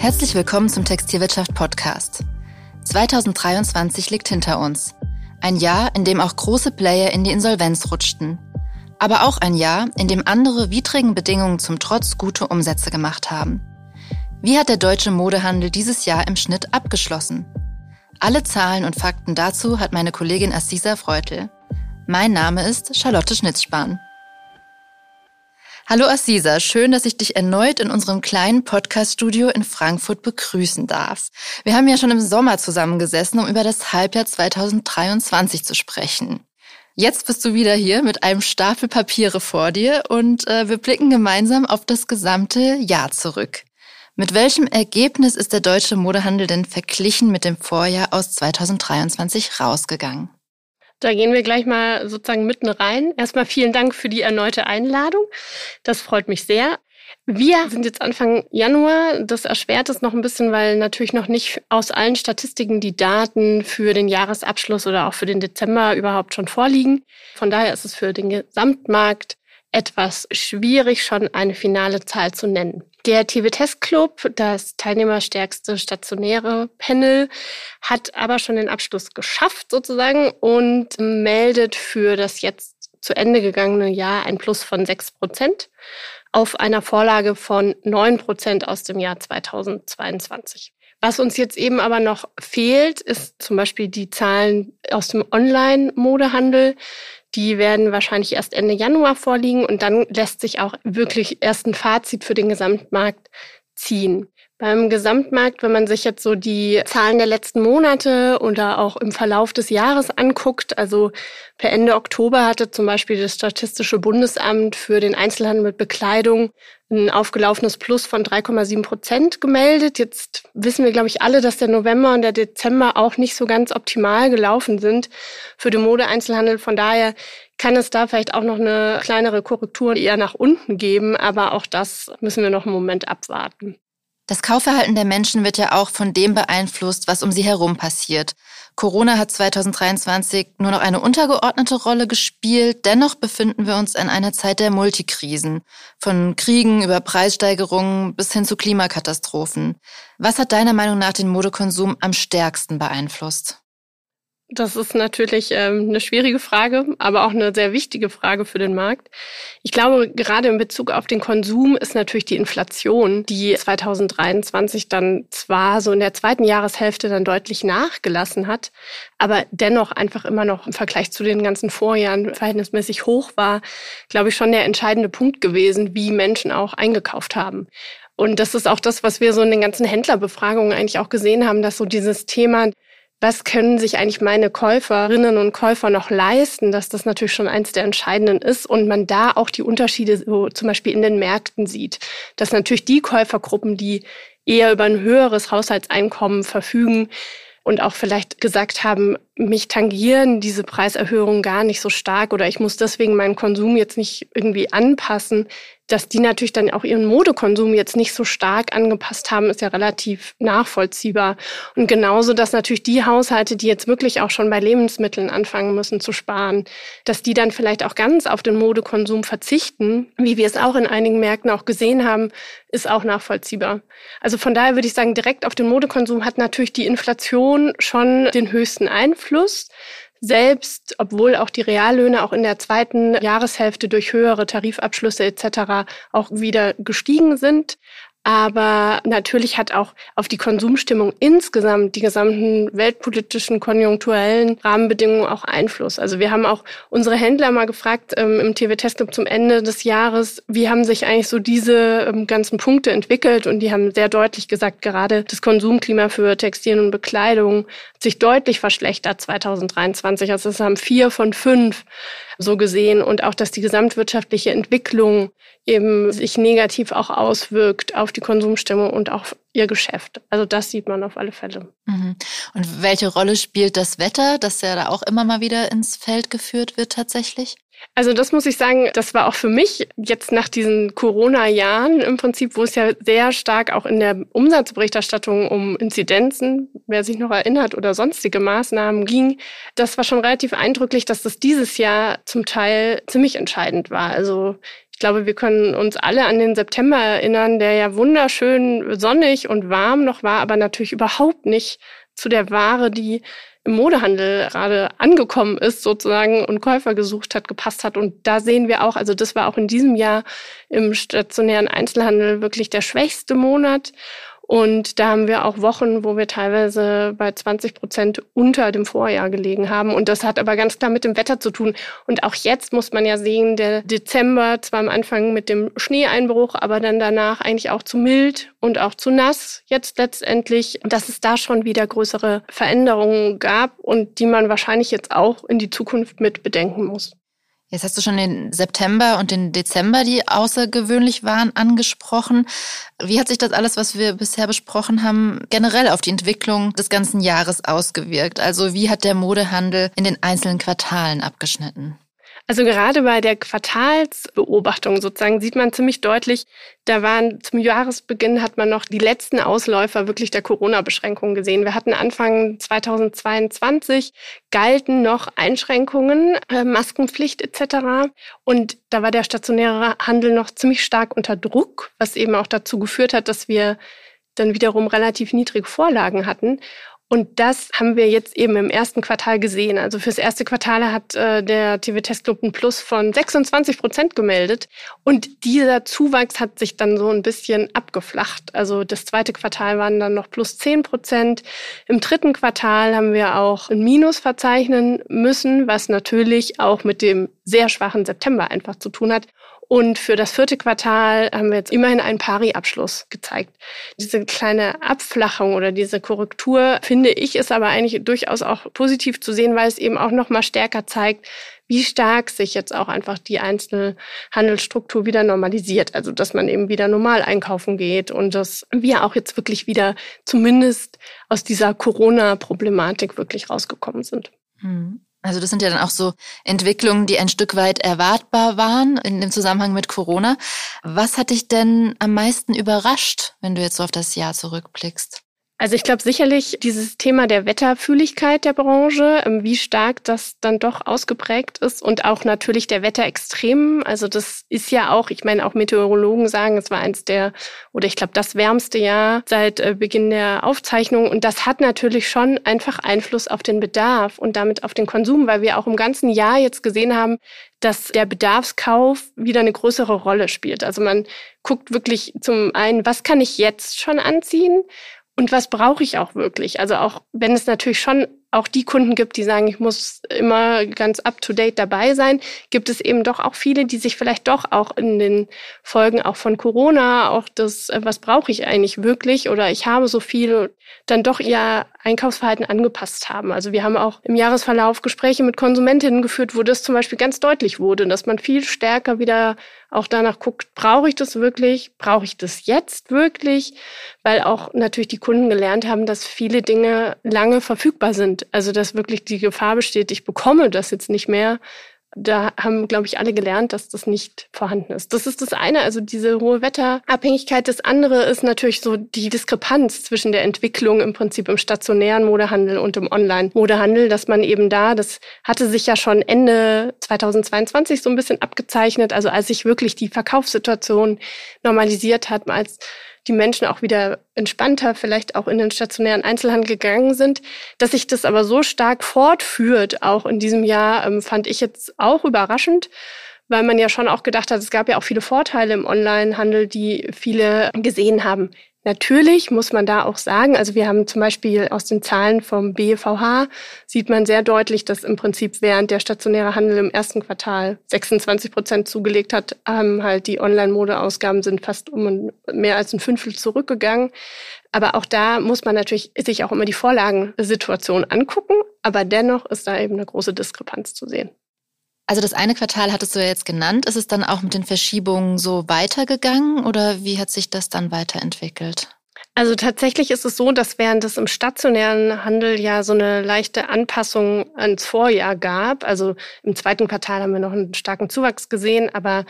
Herzlich willkommen zum Textilwirtschaft Podcast. 2023 liegt hinter uns. Ein Jahr, in dem auch große Player in die Insolvenz rutschten. Aber auch ein Jahr, in dem andere widrigen Bedingungen zum Trotz gute Umsätze gemacht haben. Wie hat der deutsche Modehandel dieses Jahr im Schnitt abgeschlossen? Alle Zahlen und Fakten dazu hat meine Kollegin Assisa Freutel. Mein Name ist Charlotte Schnitzspahn. Hallo Assisa, schön, dass ich dich erneut in unserem kleinen Podcast-Studio in Frankfurt begrüßen darf. Wir haben ja schon im Sommer zusammengesessen, um über das Halbjahr 2023 zu sprechen. Jetzt bist du wieder hier mit einem Stapel Papiere vor dir und äh, wir blicken gemeinsam auf das gesamte Jahr zurück. Mit welchem Ergebnis ist der deutsche Modehandel denn verglichen mit dem Vorjahr aus 2023 rausgegangen? Da gehen wir gleich mal sozusagen mitten rein. Erstmal vielen Dank für die erneute Einladung. Das freut mich sehr. Wir sind jetzt Anfang Januar. Das erschwert es noch ein bisschen, weil natürlich noch nicht aus allen Statistiken die Daten für den Jahresabschluss oder auch für den Dezember überhaupt schon vorliegen. Von daher ist es für den Gesamtmarkt etwas schwierig, schon eine finale Zahl zu nennen. Der TV-Test Club, das teilnehmerstärkste stationäre Panel, hat aber schon den Abschluss geschafft sozusagen und meldet für das jetzt zu Ende gegangene Jahr ein Plus von 6 Prozent auf einer Vorlage von 9 Prozent aus dem Jahr 2022. Was uns jetzt eben aber noch fehlt, ist zum Beispiel die Zahlen aus dem Online-Modehandel. Die werden wahrscheinlich erst Ende Januar vorliegen und dann lässt sich auch wirklich erst ein Fazit für den Gesamtmarkt ziehen. Beim Gesamtmarkt, wenn man sich jetzt so die Zahlen der letzten Monate oder auch im Verlauf des Jahres anguckt, also per Ende Oktober hatte zum Beispiel das Statistische Bundesamt für den Einzelhandel mit Bekleidung ein aufgelaufenes Plus von 3,7 Prozent gemeldet. Jetzt wissen wir, glaube ich, alle, dass der November und der Dezember auch nicht so ganz optimal gelaufen sind für den Modeeinzelhandel. Von daher kann es da vielleicht auch noch eine kleinere Korrektur eher nach unten geben, aber auch das müssen wir noch einen Moment abwarten. Das Kaufverhalten der Menschen wird ja auch von dem beeinflusst, was um sie herum passiert. Corona hat 2023 nur noch eine untergeordnete Rolle gespielt. Dennoch befinden wir uns in einer Zeit der Multikrisen. Von Kriegen über Preissteigerungen bis hin zu Klimakatastrophen. Was hat deiner Meinung nach den Modekonsum am stärksten beeinflusst? Das ist natürlich ähm, eine schwierige Frage, aber auch eine sehr wichtige Frage für den Markt. Ich glaube, gerade in Bezug auf den Konsum ist natürlich die Inflation, die 2023 dann zwar so in der zweiten Jahreshälfte dann deutlich nachgelassen hat, aber dennoch einfach immer noch im Vergleich zu den ganzen Vorjahren verhältnismäßig hoch war, glaube ich, schon der entscheidende Punkt gewesen, wie Menschen auch eingekauft haben. Und das ist auch das, was wir so in den ganzen Händlerbefragungen eigentlich auch gesehen haben, dass so dieses Thema was können sich eigentlich meine Käuferinnen und Käufer noch leisten, dass das natürlich schon eins der entscheidenden ist und man da auch die Unterschiede so zum Beispiel in den Märkten sieht. Dass natürlich die Käufergruppen, die eher über ein höheres Haushaltseinkommen verfügen und auch vielleicht gesagt haben, mich tangieren diese Preiserhöhungen gar nicht so stark oder ich muss deswegen meinen Konsum jetzt nicht irgendwie anpassen, dass die natürlich dann auch ihren Modekonsum jetzt nicht so stark angepasst haben, ist ja relativ nachvollziehbar. Und genauso, dass natürlich die Haushalte, die jetzt wirklich auch schon bei Lebensmitteln anfangen müssen zu sparen, dass die dann vielleicht auch ganz auf den Modekonsum verzichten, wie wir es auch in einigen Märkten auch gesehen haben, ist auch nachvollziehbar. Also von daher würde ich sagen, direkt auf den Modekonsum hat natürlich die Inflation schon den höchsten Einfluss selbst, obwohl auch die Reallöhne auch in der zweiten Jahreshälfte durch höhere Tarifabschlüsse etc. auch wieder gestiegen sind. Aber natürlich hat auch auf die Konsumstimmung insgesamt die gesamten weltpolitischen, konjunkturellen Rahmenbedingungen auch Einfluss. Also wir haben auch unsere Händler mal gefragt ähm, im TV-Testclub zum Ende des Jahres, wie haben sich eigentlich so diese ähm, ganzen Punkte entwickelt? Und die haben sehr deutlich gesagt, gerade das Konsumklima für Textilien und Bekleidung hat sich deutlich verschlechtert 2023. Also es haben vier von fünf so gesehen und auch, dass die gesamtwirtschaftliche Entwicklung eben sich negativ auch auswirkt auf die Konsumstimmung und auch ihr Geschäft. Also das sieht man auf alle Fälle. Mhm. Und welche Rolle spielt das Wetter, das ja da auch immer mal wieder ins Feld geführt wird tatsächlich? Also das muss ich sagen, das war auch für mich jetzt nach diesen Corona-Jahren im Prinzip, wo es ja sehr stark auch in der Umsatzberichterstattung um Inzidenzen, wer sich noch erinnert, oder sonstige Maßnahmen ging. Das war schon relativ eindrücklich, dass das dieses Jahr zum Teil ziemlich entscheidend war. Also glaube, wir können uns alle an den September erinnern, der ja wunderschön sonnig und warm noch war, aber natürlich überhaupt nicht zu der Ware, die im Modehandel gerade angekommen ist sozusagen und Käufer gesucht hat, gepasst hat. Und da sehen wir auch, also das war auch in diesem Jahr im stationären Einzelhandel wirklich der schwächste Monat. Und da haben wir auch Wochen, wo wir teilweise bei 20 Prozent unter dem Vorjahr gelegen haben. Und das hat aber ganz klar mit dem Wetter zu tun. Und auch jetzt muss man ja sehen, der Dezember zwar am Anfang mit dem Schneeeinbruch, aber dann danach eigentlich auch zu mild und auch zu nass jetzt letztendlich, dass es da schon wieder größere Veränderungen gab und die man wahrscheinlich jetzt auch in die Zukunft mit bedenken muss. Jetzt hast du schon den September und den Dezember, die außergewöhnlich waren, angesprochen. Wie hat sich das alles, was wir bisher besprochen haben, generell auf die Entwicklung des ganzen Jahres ausgewirkt? Also wie hat der Modehandel in den einzelnen Quartalen abgeschnitten? Also gerade bei der Quartalsbeobachtung sozusagen sieht man ziemlich deutlich, da waren zum Jahresbeginn hat man noch die letzten Ausläufer wirklich der Corona-Beschränkungen gesehen. Wir hatten Anfang 2022 galten noch Einschränkungen, äh, Maskenpflicht etc. Und da war der stationäre Handel noch ziemlich stark unter Druck, was eben auch dazu geführt hat, dass wir dann wiederum relativ niedrige Vorlagen hatten. Und das haben wir jetzt eben im ersten Quartal gesehen. Also fürs erste Quartal hat äh, der TV Test Club ein Plus von 26 Prozent gemeldet. Und dieser Zuwachs hat sich dann so ein bisschen abgeflacht. Also das zweite Quartal waren dann noch plus 10 Prozent. Im dritten Quartal haben wir auch ein Minus verzeichnen müssen, was natürlich auch mit dem sehr schwachen September einfach zu tun hat. Und für das vierte Quartal haben wir jetzt immerhin einen Pari-Abschluss gezeigt. Diese kleine Abflachung oder diese Korrektur, finde ich, ist aber eigentlich durchaus auch positiv zu sehen, weil es eben auch noch mal stärker zeigt, wie stark sich jetzt auch einfach die einzelne Handelsstruktur wieder normalisiert. Also, dass man eben wieder normal einkaufen geht und dass wir auch jetzt wirklich wieder zumindest aus dieser Corona-Problematik wirklich rausgekommen sind. Mhm. Also das sind ja dann auch so Entwicklungen, die ein Stück weit erwartbar waren in dem Zusammenhang mit Corona. Was hat dich denn am meisten überrascht, wenn du jetzt so auf das Jahr zurückblickst? Also ich glaube sicherlich dieses Thema der Wetterfühligkeit der Branche, ähm, wie stark das dann doch ausgeprägt ist und auch natürlich der Wetterextrem. Also das ist ja auch, ich meine, auch Meteorologen sagen, es war eins der, oder ich glaube, das wärmste Jahr seit äh, Beginn der Aufzeichnung. Und das hat natürlich schon einfach Einfluss auf den Bedarf und damit auf den Konsum, weil wir auch im ganzen Jahr jetzt gesehen haben, dass der Bedarfskauf wieder eine größere Rolle spielt. Also man guckt wirklich zum einen, was kann ich jetzt schon anziehen? Und was brauche ich auch wirklich? Also auch wenn es natürlich schon auch die Kunden gibt, die sagen, ich muss immer ganz up-to-date dabei sein, gibt es eben doch auch viele, die sich vielleicht doch auch in den Folgen auch von Corona, auch das, äh, was brauche ich eigentlich wirklich oder ich habe so viel, dann doch ihr Einkaufsverhalten angepasst haben. Also wir haben auch im Jahresverlauf Gespräche mit Konsumentinnen geführt, wo das zum Beispiel ganz deutlich wurde, dass man viel stärker wieder auch danach guckt, brauche ich das wirklich? Brauche ich das jetzt wirklich? Weil auch natürlich die Kunden gelernt haben, dass viele Dinge lange verfügbar sind also, dass wirklich die Gefahr besteht, ich bekomme das jetzt nicht mehr. Da haben, glaube ich, alle gelernt, dass das nicht vorhanden ist. Das ist das eine, also diese hohe Wetterabhängigkeit. Das andere ist natürlich so die Diskrepanz zwischen der Entwicklung im Prinzip im stationären Modehandel und im Online-Modehandel, dass man eben da, das hatte sich ja schon Ende 2022 so ein bisschen abgezeichnet, also als sich wirklich die Verkaufssituation normalisiert hat, als die Menschen auch wieder entspannter vielleicht auch in den stationären Einzelhandel gegangen sind. Dass sich das aber so stark fortführt, auch in diesem Jahr, ähm, fand ich jetzt auch überraschend weil man ja schon auch gedacht hat, es gab ja auch viele Vorteile im Onlinehandel, die viele gesehen haben. Natürlich muss man da auch sagen, also wir haben zum Beispiel aus den Zahlen vom BVH sieht man sehr deutlich, dass im Prinzip während der stationäre Handel im ersten Quartal 26 Prozent zugelegt hat, haben halt die Online-Modeausgaben sind fast um mehr als ein Fünftel zurückgegangen. Aber auch da muss man natürlich sich auch immer die Vorlagensituation angucken. Aber dennoch ist da eben eine große Diskrepanz zu sehen. Also das eine Quartal hattest du ja jetzt genannt. Ist es dann auch mit den Verschiebungen so weitergegangen oder wie hat sich das dann weiterentwickelt? Also tatsächlich ist es so, dass während es im stationären Handel ja so eine leichte Anpassung ans Vorjahr gab, also im zweiten Quartal haben wir noch einen starken Zuwachs gesehen, aber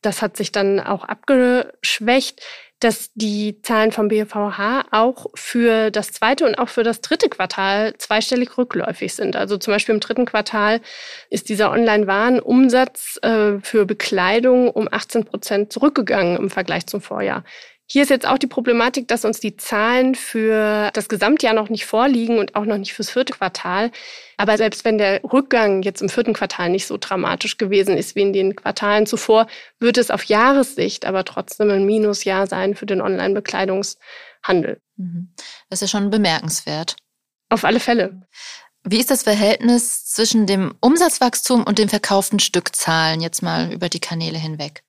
das hat sich dann auch abgeschwächt dass die Zahlen vom BVH auch für das zweite und auch für das dritte Quartal zweistellig rückläufig sind. Also zum Beispiel im dritten Quartal ist dieser Online-Warenumsatz äh, für Bekleidung um 18 Prozent zurückgegangen im Vergleich zum Vorjahr. Hier ist jetzt auch die Problematik, dass uns die Zahlen für das Gesamtjahr noch nicht vorliegen und auch noch nicht fürs vierte Quartal. Aber selbst wenn der Rückgang jetzt im vierten Quartal nicht so dramatisch gewesen ist wie in den Quartalen zuvor, wird es auf Jahressicht aber trotzdem ein Minusjahr sein für den Online-Bekleidungshandel. Mhm. Das ist ja schon bemerkenswert. Auf alle Fälle. Wie ist das Verhältnis zwischen dem Umsatzwachstum und den verkauften Stückzahlen jetzt mal über die Kanäle hinweg?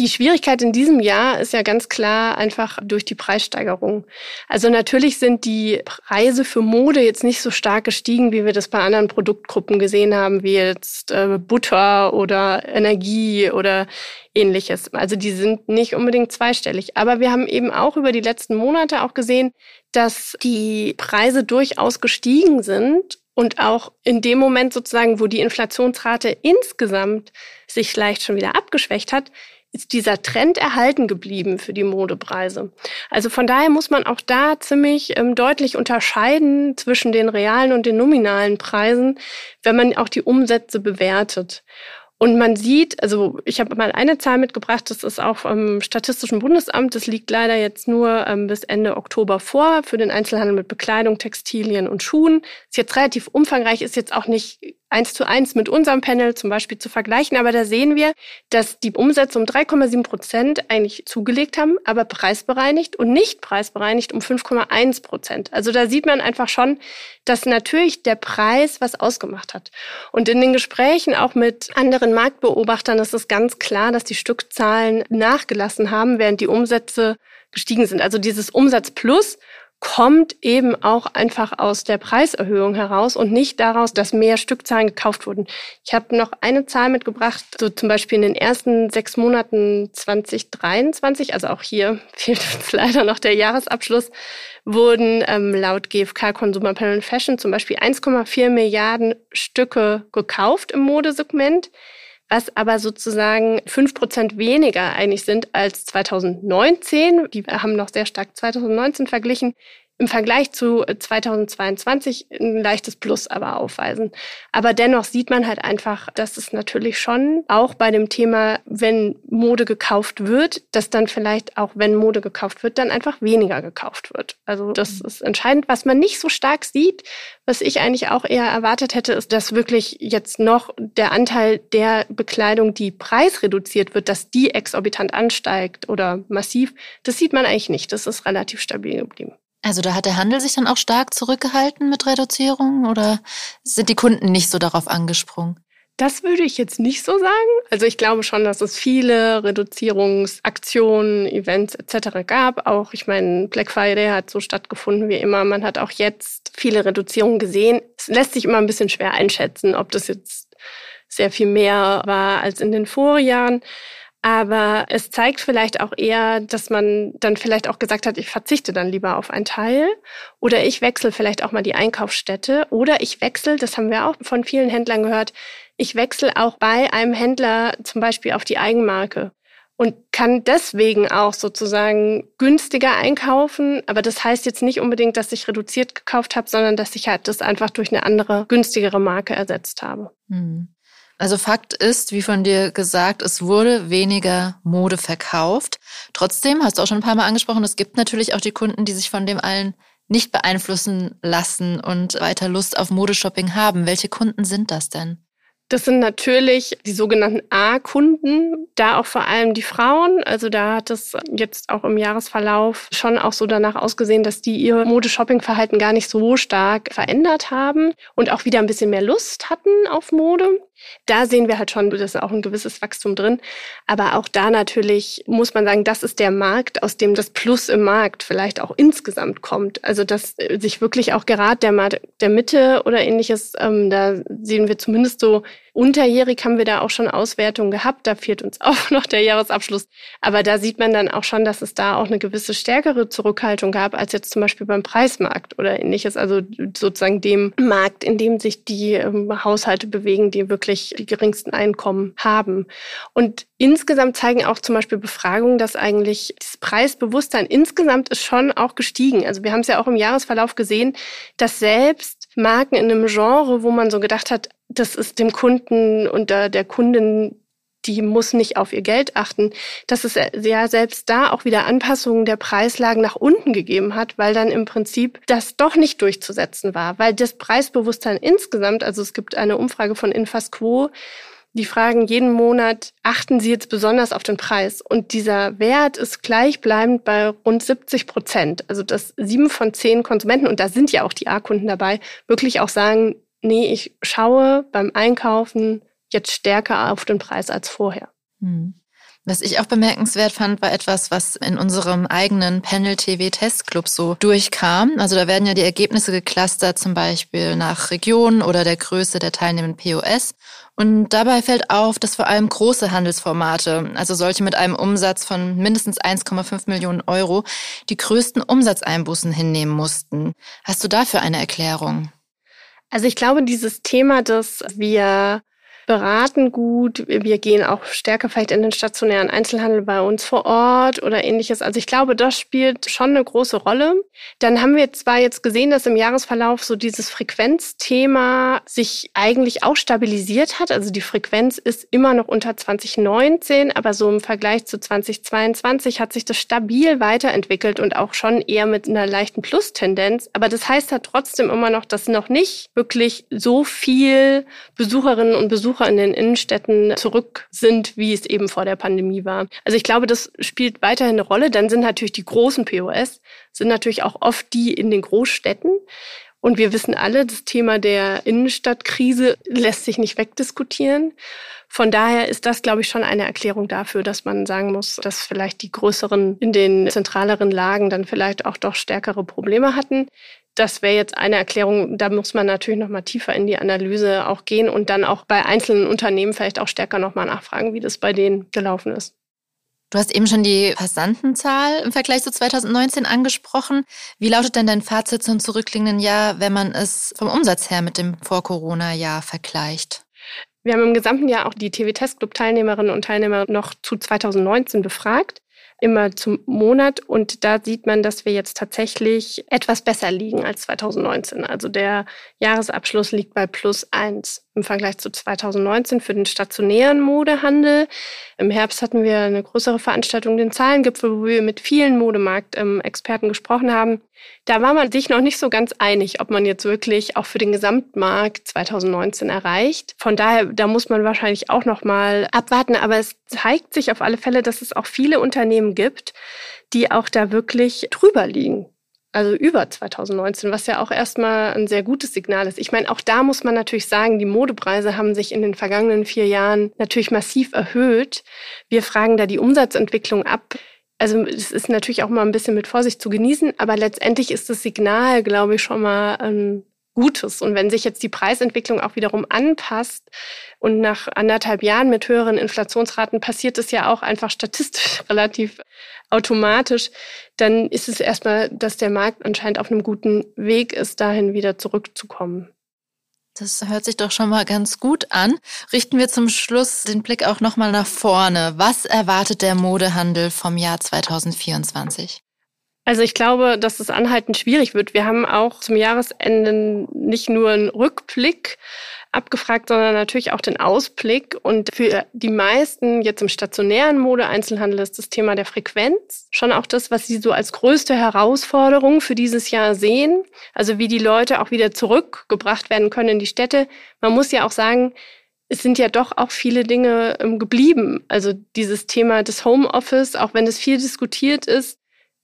Die Schwierigkeit in diesem Jahr ist ja ganz klar einfach durch die Preissteigerung. Also natürlich sind die Preise für Mode jetzt nicht so stark gestiegen, wie wir das bei anderen Produktgruppen gesehen haben, wie jetzt äh, Butter oder Energie oder ähnliches. Also die sind nicht unbedingt zweistellig. Aber wir haben eben auch über die letzten Monate auch gesehen, dass die Preise durchaus gestiegen sind und auch in dem Moment sozusagen, wo die Inflationsrate insgesamt sich leicht schon wieder abgeschwächt hat, ist dieser Trend erhalten geblieben für die Modepreise. Also von daher muss man auch da ziemlich ähm, deutlich unterscheiden zwischen den realen und den nominalen Preisen, wenn man auch die Umsätze bewertet. Und man sieht, also ich habe mal eine Zahl mitgebracht, das ist auch vom Statistischen Bundesamt, das liegt leider jetzt nur ähm, bis Ende Oktober vor für den Einzelhandel mit Bekleidung, Textilien und Schuhen. Ist jetzt relativ umfangreich, ist jetzt auch nicht eins zu eins mit unserem Panel zum Beispiel zu vergleichen. Aber da sehen wir, dass die Umsätze um 3,7 Prozent eigentlich zugelegt haben, aber preisbereinigt und nicht preisbereinigt um 5,1 Prozent. Also da sieht man einfach schon, dass natürlich der Preis was ausgemacht hat. Und in den Gesprächen auch mit anderen Marktbeobachtern ist es ganz klar, dass die Stückzahlen nachgelassen haben, während die Umsätze gestiegen sind. Also dieses Umsatz plus kommt eben auch einfach aus der Preiserhöhung heraus und nicht daraus, dass mehr Stückzahlen gekauft wurden. Ich habe noch eine Zahl mitgebracht, so zum Beispiel in den ersten sechs Monaten 2023, also auch hier fehlt uns leider noch der Jahresabschluss, wurden ähm, laut GfK Consumer Panel Fashion zum Beispiel 1,4 Milliarden Stücke gekauft im Modesegment was aber sozusagen fünf Prozent weniger eigentlich sind als 2019. Die haben noch sehr stark 2019 verglichen im Vergleich zu 2022 ein leichtes Plus aber aufweisen. Aber dennoch sieht man halt einfach, dass es natürlich schon auch bei dem Thema, wenn Mode gekauft wird, dass dann vielleicht auch, wenn Mode gekauft wird, dann einfach weniger gekauft wird. Also das mhm. ist entscheidend. Was man nicht so stark sieht, was ich eigentlich auch eher erwartet hätte, ist, dass wirklich jetzt noch der Anteil der Bekleidung, die preisreduziert wird, dass die exorbitant ansteigt oder massiv. Das sieht man eigentlich nicht. Das ist relativ stabil geblieben. Also da hat der Handel sich dann auch stark zurückgehalten mit Reduzierungen oder sind die Kunden nicht so darauf angesprungen? Das würde ich jetzt nicht so sagen. Also ich glaube schon, dass es viele Reduzierungsaktionen, Events etc. gab. Auch, ich meine, Black Friday hat so stattgefunden wie immer. Man hat auch jetzt viele Reduzierungen gesehen. Es lässt sich immer ein bisschen schwer einschätzen, ob das jetzt sehr viel mehr war als in den Vorjahren. Aber es zeigt vielleicht auch eher, dass man dann vielleicht auch gesagt hat, ich verzichte dann lieber auf einen Teil oder ich wechsle vielleicht auch mal die Einkaufsstätte oder ich wechsle, das haben wir auch von vielen Händlern gehört, ich wechsle auch bei einem Händler zum Beispiel auf die Eigenmarke und kann deswegen auch sozusagen günstiger einkaufen. Aber das heißt jetzt nicht unbedingt, dass ich reduziert gekauft habe, sondern dass ich halt das einfach durch eine andere, günstigere Marke ersetzt habe. Hm. Also Fakt ist, wie von dir gesagt, es wurde weniger Mode verkauft. Trotzdem, hast du auch schon ein paar Mal angesprochen, es gibt natürlich auch die Kunden, die sich von dem allen nicht beeinflussen lassen und weiter Lust auf Modeshopping haben. Welche Kunden sind das denn? Das sind natürlich die sogenannten A-Kunden, da auch vor allem die Frauen. Also da hat es jetzt auch im Jahresverlauf schon auch so danach ausgesehen, dass die ihr Modeshopping-Verhalten gar nicht so stark verändert haben und auch wieder ein bisschen mehr Lust hatten auf Mode. Da sehen wir halt schon, da ist auch ein gewisses Wachstum drin. Aber auch da natürlich muss man sagen, das ist der Markt, aus dem das Plus im Markt vielleicht auch insgesamt kommt. Also dass sich wirklich auch gerade der Markt der Mitte oder ähnliches, ähm, da sehen wir zumindest so Unterjährig haben wir da auch schon Auswertungen gehabt. Da fehlt uns auch noch der Jahresabschluss. Aber da sieht man dann auch schon, dass es da auch eine gewisse stärkere Zurückhaltung gab als jetzt zum Beispiel beim Preismarkt oder ähnliches. Also sozusagen dem Markt, in dem sich die ähm, Haushalte bewegen, die wirklich die geringsten Einkommen haben. Und insgesamt zeigen auch zum Beispiel Befragungen, dass eigentlich das Preisbewusstsein insgesamt ist schon auch gestiegen. Also wir haben es ja auch im Jahresverlauf gesehen, dass selbst Marken in einem Genre, wo man so gedacht hat, das ist dem Kunden und der, der Kundin die muss nicht auf ihr Geld achten, dass es ja selbst da auch wieder Anpassungen der Preislagen nach unten gegeben hat, weil dann im Prinzip das doch nicht durchzusetzen war, weil das Preisbewusstsein insgesamt, also es gibt eine Umfrage von Infasquo, die fragen jeden Monat, achten Sie jetzt besonders auf den Preis? Und dieser Wert ist gleichbleibend bei rund 70 Prozent. Also dass sieben von zehn Konsumenten, und da sind ja auch die A-Kunden dabei, wirklich auch sagen, nee, ich schaue beim Einkaufen jetzt stärker auf den Preis als vorher. Hm. Was ich auch bemerkenswert fand, war etwas, was in unserem eigenen Panel TV Testclub so durchkam. Also da werden ja die Ergebnisse geclustert, zum Beispiel nach Region oder der Größe der teilnehmenden POS. Und dabei fällt auf, dass vor allem große Handelsformate, also solche mit einem Umsatz von mindestens 1,5 Millionen Euro, die größten Umsatzeinbußen hinnehmen mussten. Hast du dafür eine Erklärung? Also ich glaube, dieses Thema, dass wir beraten gut. Wir gehen auch stärker vielleicht in den stationären Einzelhandel bei uns vor Ort oder ähnliches. Also ich glaube, das spielt schon eine große Rolle. Dann haben wir zwar jetzt gesehen, dass im Jahresverlauf so dieses Frequenzthema sich eigentlich auch stabilisiert hat. Also die Frequenz ist immer noch unter 2019, aber so im Vergleich zu 2022 hat sich das stabil weiterentwickelt und auch schon eher mit einer leichten Plus-Tendenz. Aber das heißt halt trotzdem immer noch, dass noch nicht wirklich so viel Besucherinnen und Besucher Besucher in den Innenstädten zurück sind, wie es eben vor der Pandemie war. Also ich glaube, das spielt weiterhin eine Rolle. Dann sind natürlich die großen POS, sind natürlich auch oft die in den Großstädten. Und wir wissen alle, das Thema der Innenstadtkrise lässt sich nicht wegdiskutieren. Von daher ist das, glaube ich, schon eine Erklärung dafür, dass man sagen muss, dass vielleicht die größeren in den zentraleren Lagen dann vielleicht auch doch stärkere Probleme hatten das wäre jetzt eine Erklärung. Da muss man natürlich noch mal tiefer in die Analyse auch gehen und dann auch bei einzelnen Unternehmen vielleicht auch stärker noch mal nachfragen, wie das bei denen gelaufen ist. Du hast eben schon die Passantenzahl im Vergleich zu 2019 angesprochen. Wie lautet denn dein Fazit zum zurückliegenden Jahr, wenn man es vom Umsatz her mit dem Vor-Corona-Jahr vergleicht? Wir haben im gesamten Jahr auch die TV-Test-Club-Teilnehmerinnen und Teilnehmer noch zu 2019 befragt immer zum Monat. Und da sieht man, dass wir jetzt tatsächlich etwas besser liegen als 2019. Also der Jahresabschluss liegt bei plus eins im Vergleich zu 2019 für den stationären Modehandel. Im Herbst hatten wir eine größere Veranstaltung, den Zahlengipfel, wo wir mit vielen Modemarktexperten gesprochen haben. Da war man sich noch nicht so ganz einig, ob man jetzt wirklich auch für den Gesamtmarkt 2019 erreicht. Von daher, da muss man wahrscheinlich auch noch mal abwarten. Aber es zeigt sich auf alle Fälle, dass es auch viele Unternehmen gibt, die auch da wirklich drüber liegen also über 2019, was ja auch erstmal ein sehr gutes Signal ist. Ich meine, auch da muss man natürlich sagen, die Modepreise haben sich in den vergangenen vier Jahren natürlich massiv erhöht. Wir fragen da die Umsatzentwicklung ab. Also es ist natürlich auch mal ein bisschen mit Vorsicht zu genießen, aber letztendlich ist das Signal, glaube ich, schon mal ein Gutes. Und wenn sich jetzt die Preisentwicklung auch wiederum anpasst und nach anderthalb Jahren mit höheren Inflationsraten passiert es ja auch einfach statistisch relativ automatisch, dann ist es erstmal, dass der Markt anscheinend auf einem guten Weg ist, dahin wieder zurückzukommen. Das hört sich doch schon mal ganz gut an. Richten wir zum Schluss den Blick auch nochmal nach vorne. Was erwartet der Modehandel vom Jahr 2024? Also ich glaube, dass es anhaltend schwierig wird. Wir haben auch zum Jahresende nicht nur einen Rückblick, abgefragt, sondern natürlich auch den Ausblick. Und für die meisten jetzt im stationären Modeeinzelhandel ist das Thema der Frequenz schon auch das, was sie so als größte Herausforderung für dieses Jahr sehen. Also wie die Leute auch wieder zurückgebracht werden können in die Städte. Man muss ja auch sagen, es sind ja doch auch viele Dinge ähm, geblieben. Also dieses Thema des Homeoffice, auch wenn es viel diskutiert ist,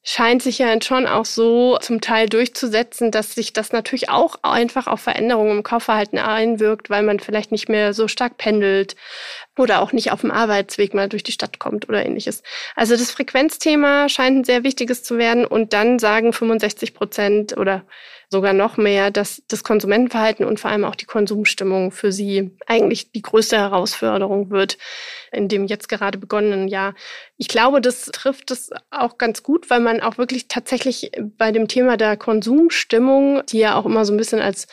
scheint sich ja schon auch so zum Teil durchzusetzen, dass sich das natürlich auch einfach auf Veränderungen im Kaufverhalten einwirkt, weil man vielleicht nicht mehr so stark pendelt, oder auch nicht auf dem Arbeitsweg mal durch die Stadt kommt oder ähnliches. Also das Frequenzthema scheint ein sehr wichtiges zu werden und dann sagen 65 Prozent oder sogar noch mehr, dass das Konsumentenverhalten und vor allem auch die Konsumstimmung für sie eigentlich die größte Herausforderung wird in dem jetzt gerade begonnenen Jahr. Ich glaube, das trifft es auch ganz gut, weil man auch wirklich tatsächlich bei dem Thema der Konsumstimmung, die ja auch immer so ein bisschen als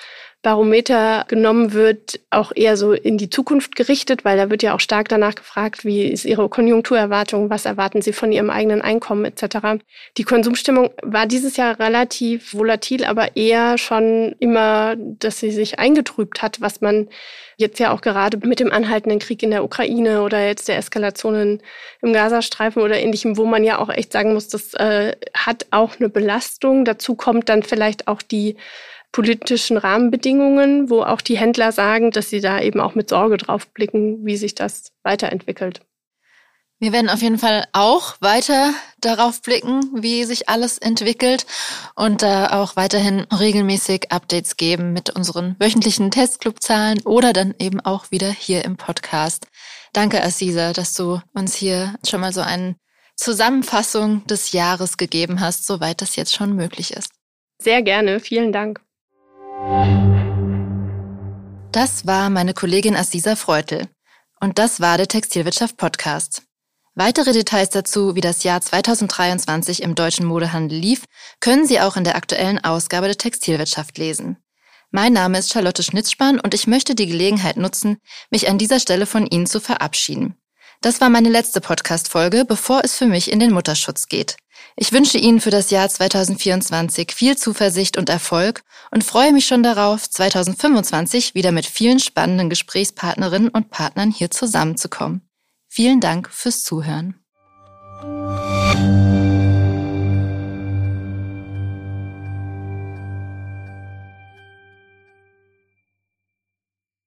Barometer genommen wird, auch eher so in die Zukunft gerichtet, weil da wird ja auch stark danach gefragt, wie ist Ihre Konjunkturerwartung, was erwarten Sie von Ihrem eigenen Einkommen etc. Die Konsumstimmung war dieses Jahr relativ volatil, aber eher schon immer, dass sie sich eingetrübt hat, was man jetzt ja auch gerade mit dem anhaltenden Krieg in der Ukraine oder jetzt der Eskalationen im Gazastreifen oder ähnlichem, wo man ja auch echt sagen muss, das äh, hat auch eine Belastung. Dazu kommt dann vielleicht auch die politischen Rahmenbedingungen, wo auch die Händler sagen, dass sie da eben auch mit Sorge drauf blicken, wie sich das weiterentwickelt. Wir werden auf jeden Fall auch weiter darauf blicken, wie sich alles entwickelt und da auch weiterhin regelmäßig Updates geben mit unseren wöchentlichen Testclub-Zahlen oder dann eben auch wieder hier im Podcast. Danke, Aziza, dass du uns hier schon mal so eine Zusammenfassung des Jahres gegeben hast, soweit das jetzt schon möglich ist. Sehr gerne, vielen Dank. Das war meine Kollegin Assisa Freutel. Und das war der Textilwirtschaft Podcast. Weitere Details dazu, wie das Jahr 2023 im deutschen Modehandel lief, können Sie auch in der aktuellen Ausgabe der Textilwirtschaft lesen. Mein Name ist Charlotte Schnitzspahn und ich möchte die Gelegenheit nutzen, mich an dieser Stelle von Ihnen zu verabschieden. Das war meine letzte Podcast-Folge, bevor es für mich in den Mutterschutz geht. Ich wünsche Ihnen für das Jahr 2024 viel Zuversicht und Erfolg und freue mich schon darauf, 2025 wieder mit vielen spannenden Gesprächspartnerinnen und Partnern hier zusammenzukommen. Vielen Dank fürs Zuhören.